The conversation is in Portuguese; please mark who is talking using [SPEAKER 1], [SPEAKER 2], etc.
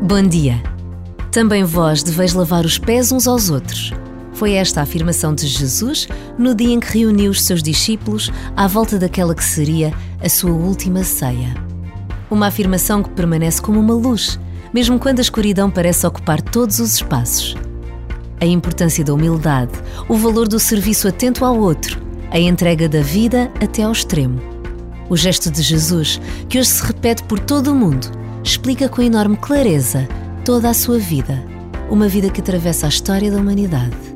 [SPEAKER 1] Bom dia. Também vós deveis lavar os pés uns aos outros. Foi esta a afirmação de Jesus no dia em que reuniu os seus discípulos à volta daquela que seria a sua última ceia. Uma afirmação que permanece como uma luz, mesmo quando a escuridão parece ocupar todos os espaços. A importância da humildade, o valor do serviço atento ao outro, a entrega da vida até ao extremo. O gesto de Jesus, que hoje se repete por todo o mundo, explica com enorme clareza toda a sua vida, uma vida que atravessa a história da humanidade.